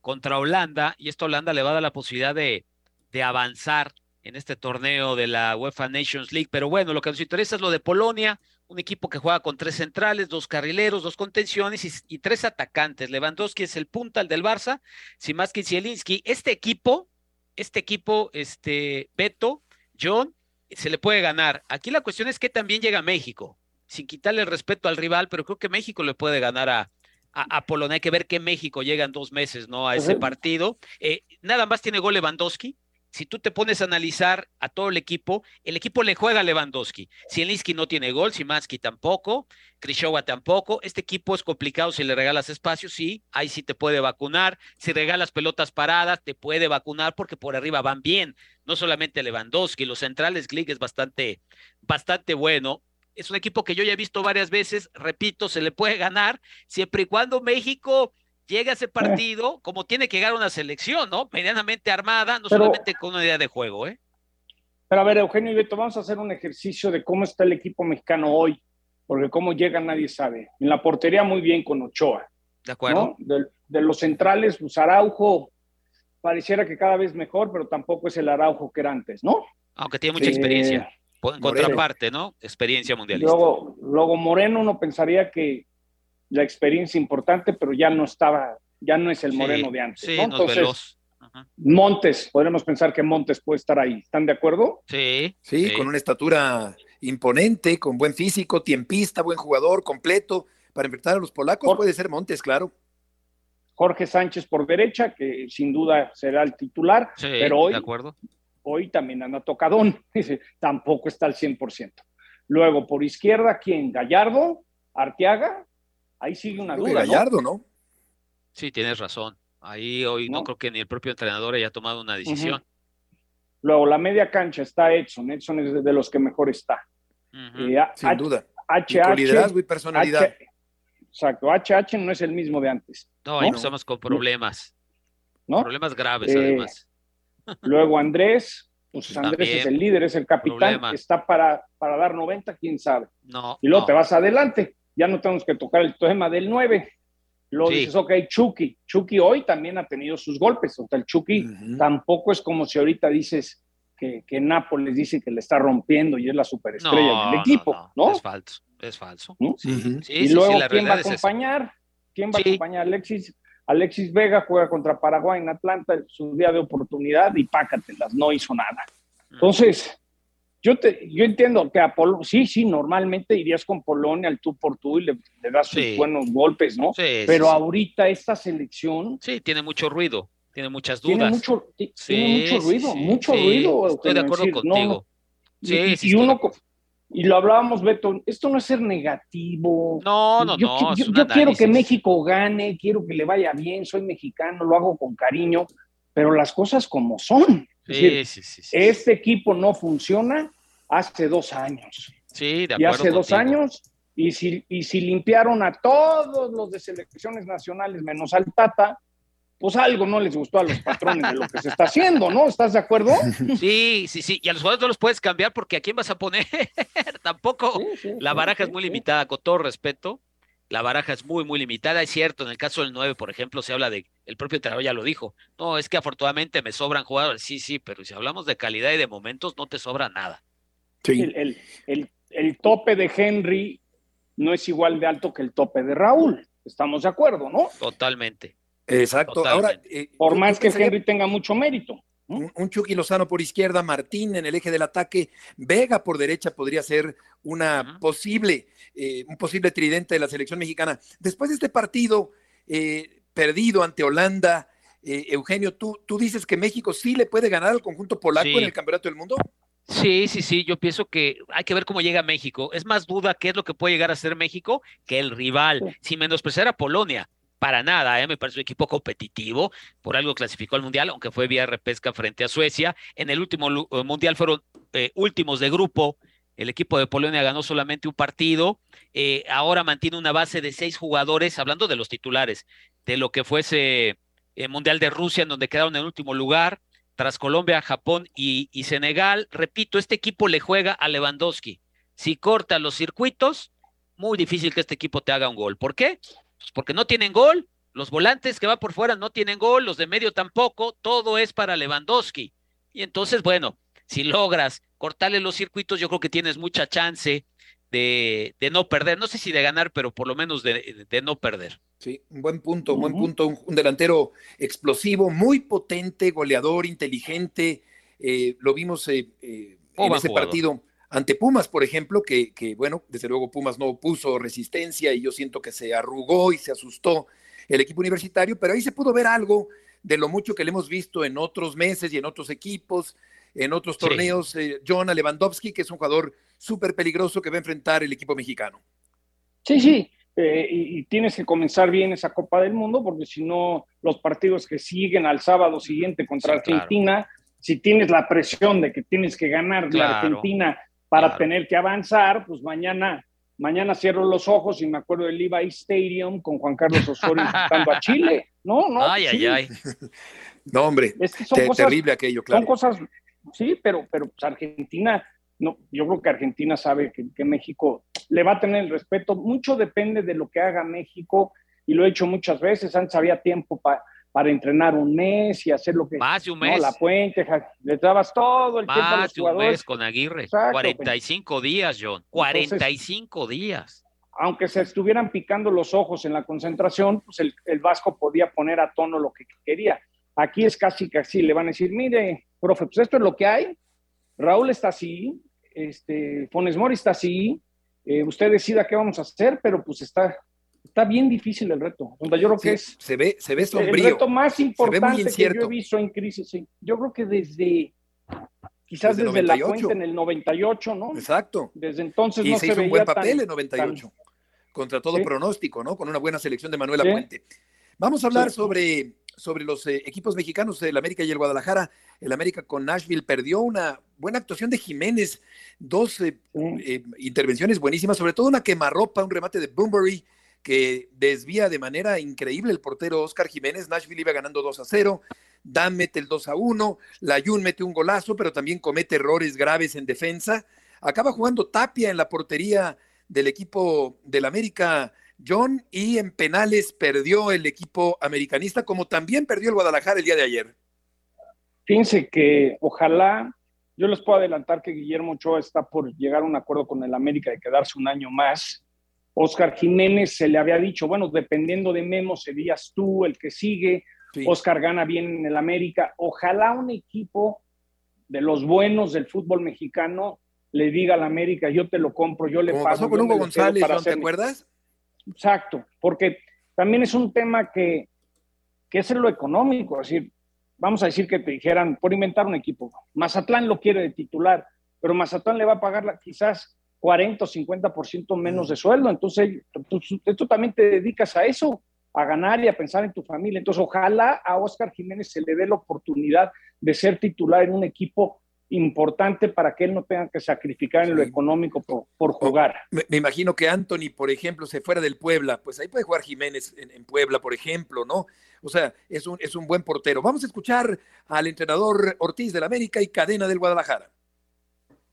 contra Holanda, y esto a Holanda le va a dar la posibilidad de, de avanzar en este torneo de la UEFA Nations League. Pero bueno, lo que nos interesa es lo de Polonia, un equipo que juega con tres centrales, dos carrileros, dos contenciones y, tres atacantes. Lewandowski es el punta, el del Barça, Simaski y Zielinski. Este equipo, este equipo, este Beto, John, se le puede ganar. Aquí la cuestión es que también llega México, sin quitarle el respeto al rival, pero creo que México le puede ganar a, a, Polonia. Hay que ver que México llega en dos meses, ¿no? A ese partido. Eh, nada más tiene gol Lewandowski, si tú te pones a analizar a todo el equipo, el equipo le juega a Lewandowski. Zielinski no tiene gol, Simansky tampoco, Krishowa tampoco. Este equipo es complicado si le regalas espacio, sí, ahí sí te puede vacunar. Si regalas pelotas paradas, te puede vacunar porque por arriba van bien. No solamente Lewandowski, los centrales, Glick es bastante, bastante bueno. Es un equipo que yo ya he visto varias veces, repito, se le puede ganar siempre y cuando México llega ese partido como tiene que llegar una selección, ¿no? Medianamente armada, no solamente con una idea de juego, ¿eh? Pero a ver, Eugenio y Beto, vamos a hacer un ejercicio de cómo está el equipo mexicano hoy, porque cómo llega nadie sabe. En la portería muy bien con Ochoa. De acuerdo. De, los centrales, pues Araujo pareciera que cada vez mejor, pero tampoco es el Araujo que era antes, ¿no? Aunque tiene mucha experiencia. Eh, en contraparte, ¿no? Experiencia mundialista. Luego, luego Moreno uno pensaría que la experiencia importante, pero ya no estaba, ya no es el Moreno de antes. Sí, ¿no? Entonces, Montes, podremos pensar que Montes puede estar ahí. ¿Están de acuerdo? Sí, sí, con una estatura imponente, con buen físico, tiempista, buen jugador, completo. Para enfrentar a los polacos puede ser Montes, claro. Jorge Sánchez por derecha, que sin duda será el titular, pero hoy, de acuerdo. hoy también anda tocadón, tampoco está al 100%. Luego por izquierda, ¿quién? Gallardo, Arteaga, ahí sigue una duda. Gallardo, ¿no? Sí, tienes razón. Ahí hoy no, creo que ni el propio entrenador haya tomado una decisión. Luego, la media cancha está Edson. Edson es de los que mejor está. Eh, Sin duda. HH, liderazgo y personalidad. exacto. HH no es el mismo de antes. No, ahí estamos con problemas. ¿No? Problemas graves, eh, además. Luego Andrés, pues Andrés es el líder, es el capitán, está para, para dar 90, quién sabe. No. Y luego te vas adelante ya no tenemos que tocar el tema del 9. Lo dices, ok, Chucky. Chucky hoy también ha tenido sus golpes. O sea, el Chucky tampoco es como si ahorita dices que, que, Nápoles dice que le está rompiendo y es la superestrella del equipo, no, Es falso, es falso. y luego, ¿quién va a acompañar? ¿Quién va a acompañar? Alexis, Alexis Vega juega contra Paraguay en Atlanta, su día de oportunidad y pácatelas, no hizo nada. Entonces, yo, te, yo entiendo que a Polonia, sí, sí, normalmente irías con Polonia al tú por tú y le, das sus buenos golpes, ¿no? Sí, Pero ahorita esta selección. Sí, tiene mucho ruido, tiene muchas dudas. Tiene mucho, tiene mucho ruido, mucho ruido. Estoy de acuerdo contigo. sí, y, uno, y lo hablábamos, Beto, esto no es ser negativo. No, no, no. Yo, yo quiero que México gane, quiero que le vaya bien, soy mexicano, lo hago con cariño, pero las cosas como son. Sí, sí, sí, Este equipo no funciona hace dos años. Sí, de acuerdo. Y hace dos años, y si, y si limpiaron a todos los de selecciones nacionales menos al Tata, pues algo no les gustó a los patrones de lo que se está haciendo, ¿no? ¿Estás de acuerdo? Sí, sí, sí. Y a los jugadores no los puedes cambiar porque ¿a quién vas a poner? Tampoco. la baraja es muy limitada, con todo respeto. La baraja es muy, muy limitada. Es cierto, en el caso del 9, por ejemplo, se habla de, el propio entrenador ya lo dijo, no, es que afortunadamente me sobran jugadores. Sí, sí, pero si hablamos de calidad y de momentos, no te sobra nada. Sí. El, el, el, tope de Henry no es igual de alto que el tope de Raúl. Estamos de acuerdo, ¿no? Totalmente. Exacto. Ahora, eh, por más que Henry tenga mucho mérito. Un, Chucky Lozano por izquierda, Martín en el eje del ataque, Vega por derecha podría ser una posible, eh, un posible tridente de la selección mexicana. Después de este partido eh, perdido ante Holanda, eh, Eugenio, ¿tú, ¿tú dices que México sí le puede ganar al conjunto polaco en el Campeonato del Mundo? Sí, sí, sí, yo pienso que hay que ver cómo llega México. Es más duda qué es lo que puede llegar a ser México que el rival, sin menospreciar a Polonia para nada, ¿eh? me parece un equipo competitivo, por algo clasificó al Mundial, aunque fue vía repesca frente a Suecia. En el último eh, Mundial fueron eh, últimos de grupo, el equipo de Polonia ganó solamente un partido, ahora mantiene una base de seis jugadores, hablando de los titulares, de lo que fuese el Mundial de Rusia, en donde quedaron en último lugar, tras Colombia, Japón y, y Senegal. Repito, este equipo le juega a Lewandowski. Si corta los circuitos, muy difícil que este equipo te haga un gol. ¿Por qué? Pues, porque no tienen gol, los volantes que va por fuera no tienen gol, los de medio tampoco, todo es para Lewandowski. Y entonces, bueno, si logras cortarle los circuitos, yo creo que tienes mucha chance de, de no perder. No sé si de ganar, pero por lo menos de, de no perder. Sí, un buen punto, un buen punto. Un, delantero explosivo, muy potente, goleador, inteligente. Eh, lo vimos eh, eh, en ese partido ante Pumas, por ejemplo, que, que, bueno, desde luego Pumas no puso resistencia y yo siento que se arrugó y se asustó el equipo universitario, pero ahí se pudo ver algo de lo mucho que le hemos visto en otros meses y en otros equipos, en otros torneos. Eh, John Lewandowski, que es un jugador súper peligroso que va a enfrentar el equipo mexicano. Sí, sí, eh, y, tienes que comenzar bien esa Copa del Mundo, porque si no, los partidos que siguen al sábado siguiente contra Argentina, si tienes la presión de que tienes que ganar la Argentina para tener que avanzar, pues mañana, mañana cierro los ojos y me acuerdo del Levi Stadium con Juan Carlos Osorio enfrentando a Chile. No, no. Ay, ay, ay. No, hombre, es terrible aquello, claro. Son cosas, sí, pero, pero pues Argentina, no, yo creo que Argentina sabe que, que México le va a tener el respeto. Mucho depende de lo que haga México, y lo he hecho muchas veces, antes había tiempo para para entrenar un mes y hacer lo que... Más de un mes. la puente, le dabas todo el tiempo a los de un mes con Aguirre. 45 días, John. 45 días. Aunque se estuvieran picando los ojos en la concentración, pues el, Vasco podía poner a tono lo que quería. Aquí es casi que así, le van a decir, mire, profe, pues esto es lo que hay. Raúl está así, este, Fones Mori está así, eh, usted decida qué vamos a hacer, pero pues está, está bien difícil el reto. Yo creo que es se ve, se ve sombrío. El reto más importante que yo he visto en crisis. Sí. Yo creo que desde quizás desde, la cuenta en el 98, ¿no? Exacto. Desde entonces y no se, hizo un buen papel en 98. Contra todo pronóstico, ¿no? Con una buena selección de Manuela Puente. Vamos a hablar sobre, sobre los eh, equipos mexicanos, el América y el Guadalajara. El América con Nashville perdió una buena actuación de Jiménez, dos eh, eh, intervenciones buenísimas, sobre todo una quemarropa, un remate de Boombury que desvía de manera increíble el portero Oscar Jiménez. Nashville iba ganando 2 a 0. Dan mete el 2 a 1. Layun mete un golazo, pero también comete errores graves en defensa. Acaba jugando Tapia en la portería del equipo del América John y en penales perdió el equipo americanista, como también perdió el Guadalajara el día de ayer. Fíjense que ojalá, yo les puedo adelantar que Guillermo Ochoa está por llegar a un acuerdo con el América de quedarse un año más Oscar Jiménez se le había dicho, bueno, dependiendo de Memo, serías tú el que sigue. Oscar gana bien en el América. Ojalá un equipo de los buenos del fútbol mexicano le diga al América, yo te lo compro, yo le Como paso. pasó con Hugo González, ¿te acuerdas? Exacto, porque también es un tema que, que es en lo económico, es decir, vamos a decir que te dijeran, por inventar un equipo, Mazatlán lo quiere de titular, pero Mazatlán le va a pagar quizás 40 o 50% menos de sueldo. Entonces, tú, también te dedicas a eso, a ganar y a pensar en tu familia. Entonces, ojalá a Oscar Jiménez se le dé la oportunidad de ser titular en un equipo importante para que él no tenga que sacrificar en lo económico por, jugar. Me, imagino que Anthony, por ejemplo, se fuera del Puebla, pues ahí puede jugar Jiménez en, Puebla, por ejemplo, ¿no? O sea, es un, es un buen portero. Vamos a escuchar al entrenador Ortiz del América y Cadena del Guadalajara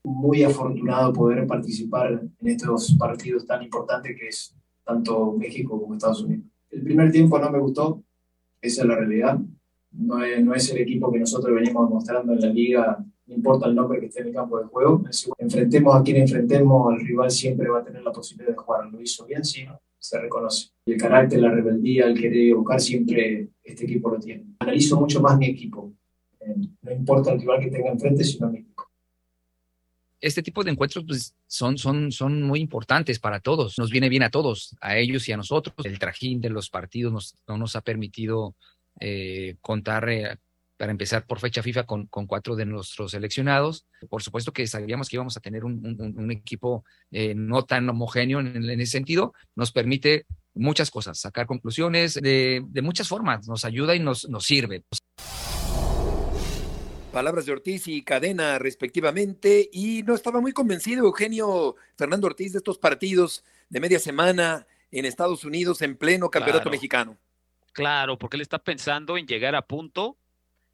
muy afortunado poder participar en estos partidos tan importantes que es tanto México como Estados Unidos. El primer tiempo no me gustó, esa es la realidad. No es, no es el equipo que nosotros venimos mostrando en la liga, no importa el nombre que esté en el campo de juego. Enfrentemos a quien enfrentemos, el rival siempre va a tener la posibilidad de jugar. Lo hizo bien, sí, se reconoce. El carácter, la rebeldía, el querer buscar, siempre este equipo lo tiene. Analizo mucho más mi equipo. Eh, no importa el rival que tenga enfrente, sino mi equipo este tipo de encuentros pues, son, son, son muy importantes para todos. Nos viene bien a todos, a ellos y a nosotros. El trajín de los partidos no nos ha permitido eh, contar, eh, para empezar por fecha FIFA, con, con, cuatro de nuestros seleccionados. Por supuesto que sabíamos que íbamos a tener un, un, equipo eh, no tan homogéneo en, en, ese sentido. Nos permite muchas cosas, sacar conclusiones de, de muchas formas. Nos ayuda y nos, nos sirve. Palabras de Ortiz y Cadena respectivamente, y no estaba muy convencido Eugenio Fernando Ortiz de estos partidos de media semana en Estados Unidos en pleno campeonato mexicano. Claro, porque él está pensando en llegar a punto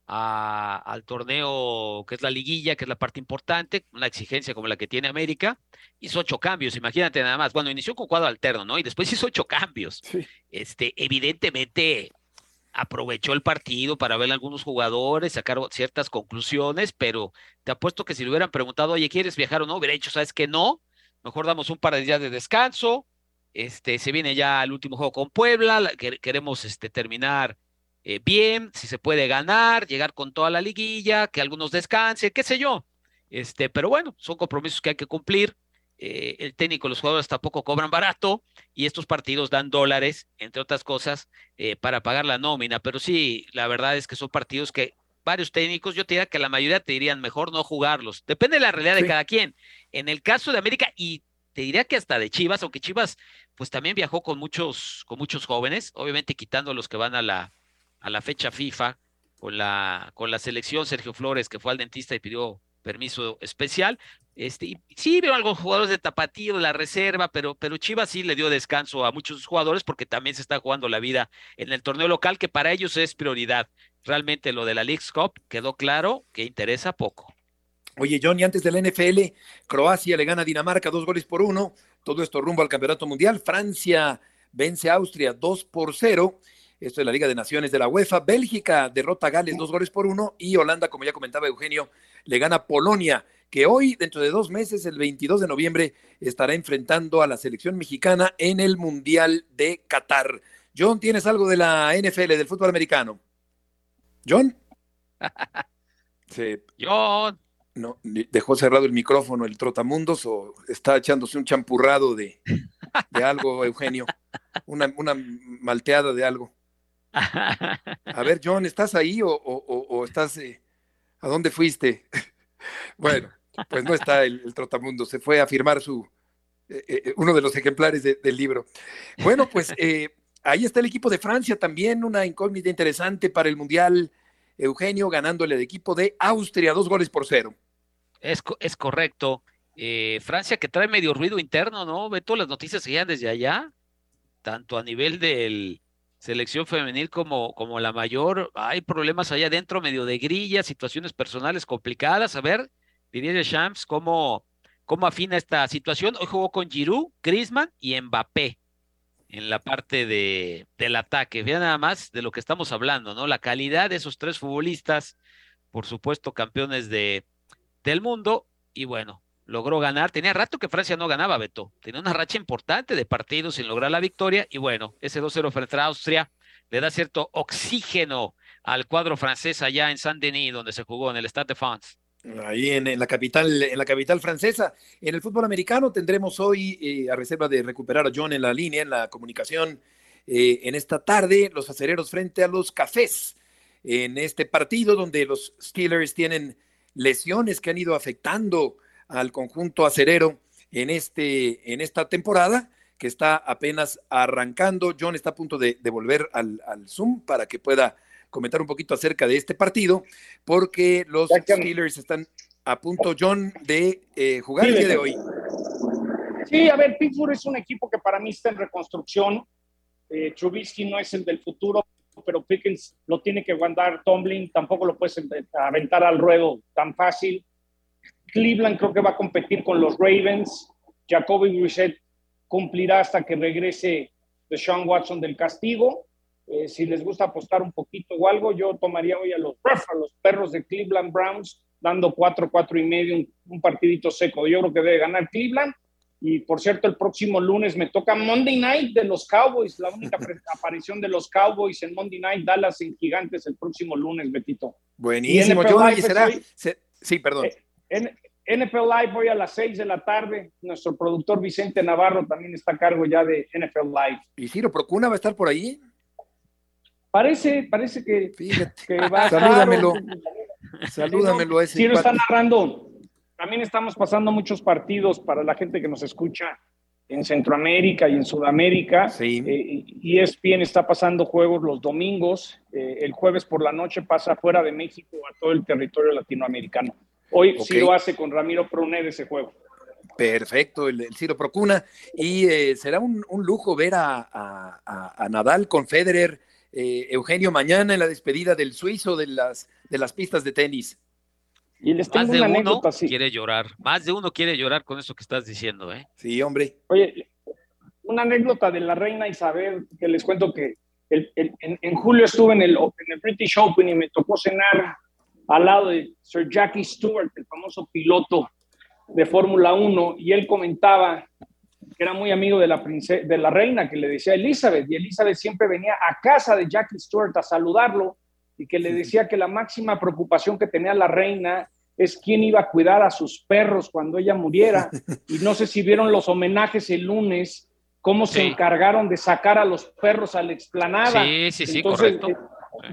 al torneo que es la liguilla, que es la parte importante, una exigencia como la que tiene América. Hizo ocho cambios, imagínate nada más. Bueno, inició con cuadro alterno, ¿no? Y después hizo ocho cambios. Este, evidentemente aprovechó el partido para ver a algunos jugadores, sacar ciertas conclusiones, pero te apuesto que si le hubieran preguntado, oye, ¿quieres viajar o no? Hubiera dicho, ¿sabes que no? Mejor damos un par de días de descanso. Este, se viene ya el último juego con Puebla, queremos este, terminar eh, bien, si se puede ganar, llegar con toda la liguilla, que algunos descansen, qué sé yo. Este, pero bueno, son compromisos que hay que cumplir. Eh, el técnico, los jugadores tampoco cobran barato y estos partidos dan dólares, entre otras cosas, eh, para pagar la nómina. Pero sí, la verdad es que son partidos que varios técnicos, yo te diría que la mayoría te dirían mejor no jugarlos. Depende de la realidad de cada quien. En el caso de América, y te diría que hasta de Chivas, aunque Chivas pues también viajó con muchos, con muchos jóvenes, obviamente quitando los que van a la, a la fecha FIFA, con la, con la selección Sergio Flores, que fue al dentista y pidió permiso especial. Este, sí veo algunos jugadores de tapatío de la reserva, pero, pero Chivas sí le dio descanso a muchos jugadores porque también se está jugando la vida en el torneo local, que para ellos es prioridad. Realmente lo de la League Cup quedó claro que interesa poco. Oye, John, y antes del NFL, Croacia le gana a Dinamarca dos goles por uno. Todo esto rumbo al Campeonato Mundial. Francia vence a Austria dos por cero. Esto es la Liga de Naciones de la UEFA. Bélgica derrota a Gales dos goles por uno. Y Holanda, como ya comentaba Eugenio, le gana a Polonia, que hoy, dentro de dos meses, el 22 de noviembre, estará enfrentando a la selección mexicana en el Mundial de Qatar. John, ¿tienes algo de la NFL, del fútbol americano? John. Sí. John. No, dejó cerrado el micrófono el trotamundos o está echándose un champurrado de, de algo, Eugenio. Una, una malteada de algo. A ver, John, ¿estás ahí o, estás... Eh, ¿A dónde fuiste? bueno, pues no está el, trotamundo, se fue a firmar su, eh, eh, uno de los ejemplares del libro. Bueno, pues ahí está el equipo de Francia también, una incógnita interesante para el Mundial. Eugenio ganándole al equipo de Austria, dos goles por cero. Es, es correcto. Francia que trae medio ruido interno, ¿no? Ve todas las noticias que llegan desde allá, tanto a nivel del, selección femenil como, como la mayor, hay problemas allá adentro, medio de grilla, situaciones personales complicadas. A ver, Didier Champs, ¿cómo, cómo afina esta situación? Hoy jugó con Giroud, Griezmann y Mbappé en la parte de, del ataque. Vean nada más de lo que estamos hablando, ¿no? La calidad de esos tres futbolistas, por supuesto, campeones de, del mundo. Y bueno, logró ganar. Tenía rato que Francia no ganaba, Beto. Tenía una racha importante de partidos sin lograr la victoria. Y bueno, ese 2-0 frente a Austria le da cierto oxígeno al cuadro francés allá en Saint-Denis, donde se jugó en el Stade de France. Ahí en, la capital, en la capital francesa. En el fútbol americano tendremos hoy, eh, a reserva de recuperar a John en la línea, en la comunicación, eh, en esta tarde, los acereros frente a los cafés. En este partido donde los Steelers tienen lesiones que han ido afectando al conjunto acerero en, este, en esta temporada que está apenas arrancando. John está a punto de, volver al, Zoom para que pueda comentar un poquito acerca de este partido, porque los Steelers están a punto, John, de eh, jugar el día de hoy. Sí, a ver, Pittsburgh es un equipo que para mí está en reconstrucción. Eh, Trubisky no es el del futuro, pero Pickens lo tiene que aguantar. Tomlin tampoco lo puedes aventar al ruedo tan fácil. Cleveland creo que va a competir con los Ravens. Jacoby Brissett cumplirá hasta que regrese de Sean Watson del castigo. Eh, si les gusta apostar un poquito o algo, yo tomaría hoy a los, a los perros de Cleveland Browns, dando cuatro, cuatro y medio, un, un partidito seco. Yo creo que debe ganar Cleveland. Y por cierto, el próximo lunes me toca Monday Night de los Cowboys, la única aparición de los Cowboys en Monday Night Dallas en Gigantes el próximo lunes, Betito. Buenísimo, yo será. sí, perdón. Eh, en, NFL Live hoy a las 6 de la tarde. Nuestro productor Vicente Navarro también está a cargo ya de NFL Live. ¿Y Ciro Procuna va a estar por ahí? Parece, parece que, va a Salúdamelo. Salúdamelo a ese. Ciro está narrando también estamos pasando muchos partidos para la gente que nos escucha en Centroamérica y en Sudamérica. Sí. Eh, ESPN está pasando juegos los domingos. Eh, el jueves por la noche pasa fuera de México a todo el territorio latinoamericano. Hoy sí lo hace con Ramiro Prunet ese juego. Perfecto, el, Ciro Procuna. Y eh, será un, lujo ver a, a, Nadal con Federer, Eugenio, mañana en la despedida del suizo de las, de las pistas de tenis. Y les tengo una anécdota, quiere llorar, más de uno quiere llorar con eso que estás diciendo, ¿eh? Sí, hombre. Oye, una anécdota de la reina Isabel, que les cuento que en, julio estuve en el, en el British Open y me tocó cenar al lado de Sir Jackie Stewart, el famoso piloto de Fórmula 1, y él comentaba que era muy amigo de la, de la reina, que le decía Elizabeth, y Elizabeth siempre venía a casa de Jackie Stewart a saludarlo, y que le decía que la máxima preocupación que tenía la reina es quién iba a cuidar a sus perros cuando ella muriera. Y no sé si vieron los homenajes el lunes, cómo se encargaron de sacar a los perros a la explanada. Sí, sí, sí, correcto.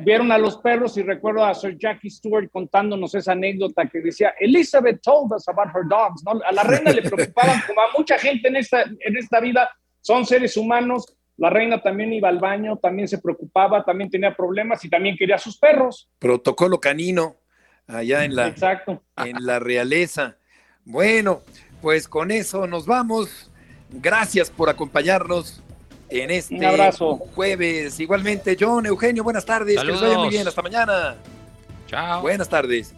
Vieron a los perros y recuerdo a Sir Jackie Stewart contándonos esa anécdota que decía, Elizabeth told us about her dogs. A la reina le preocupaban, como a mucha gente en esta, en esta vida, son seres humanos, la reina también iba al baño, también se preocupaba, también tenía problemas y también quería a sus perros. Protocolo canino allá en la, Exacto. en la realeza. Bueno, pues con eso nos vamos. Gracias por acompañarnos en este jueves. Igualmente, John, Eugenio, buenas tardes. Que les vaya muy bien. Hasta mañana. Chao. Buenas tardes.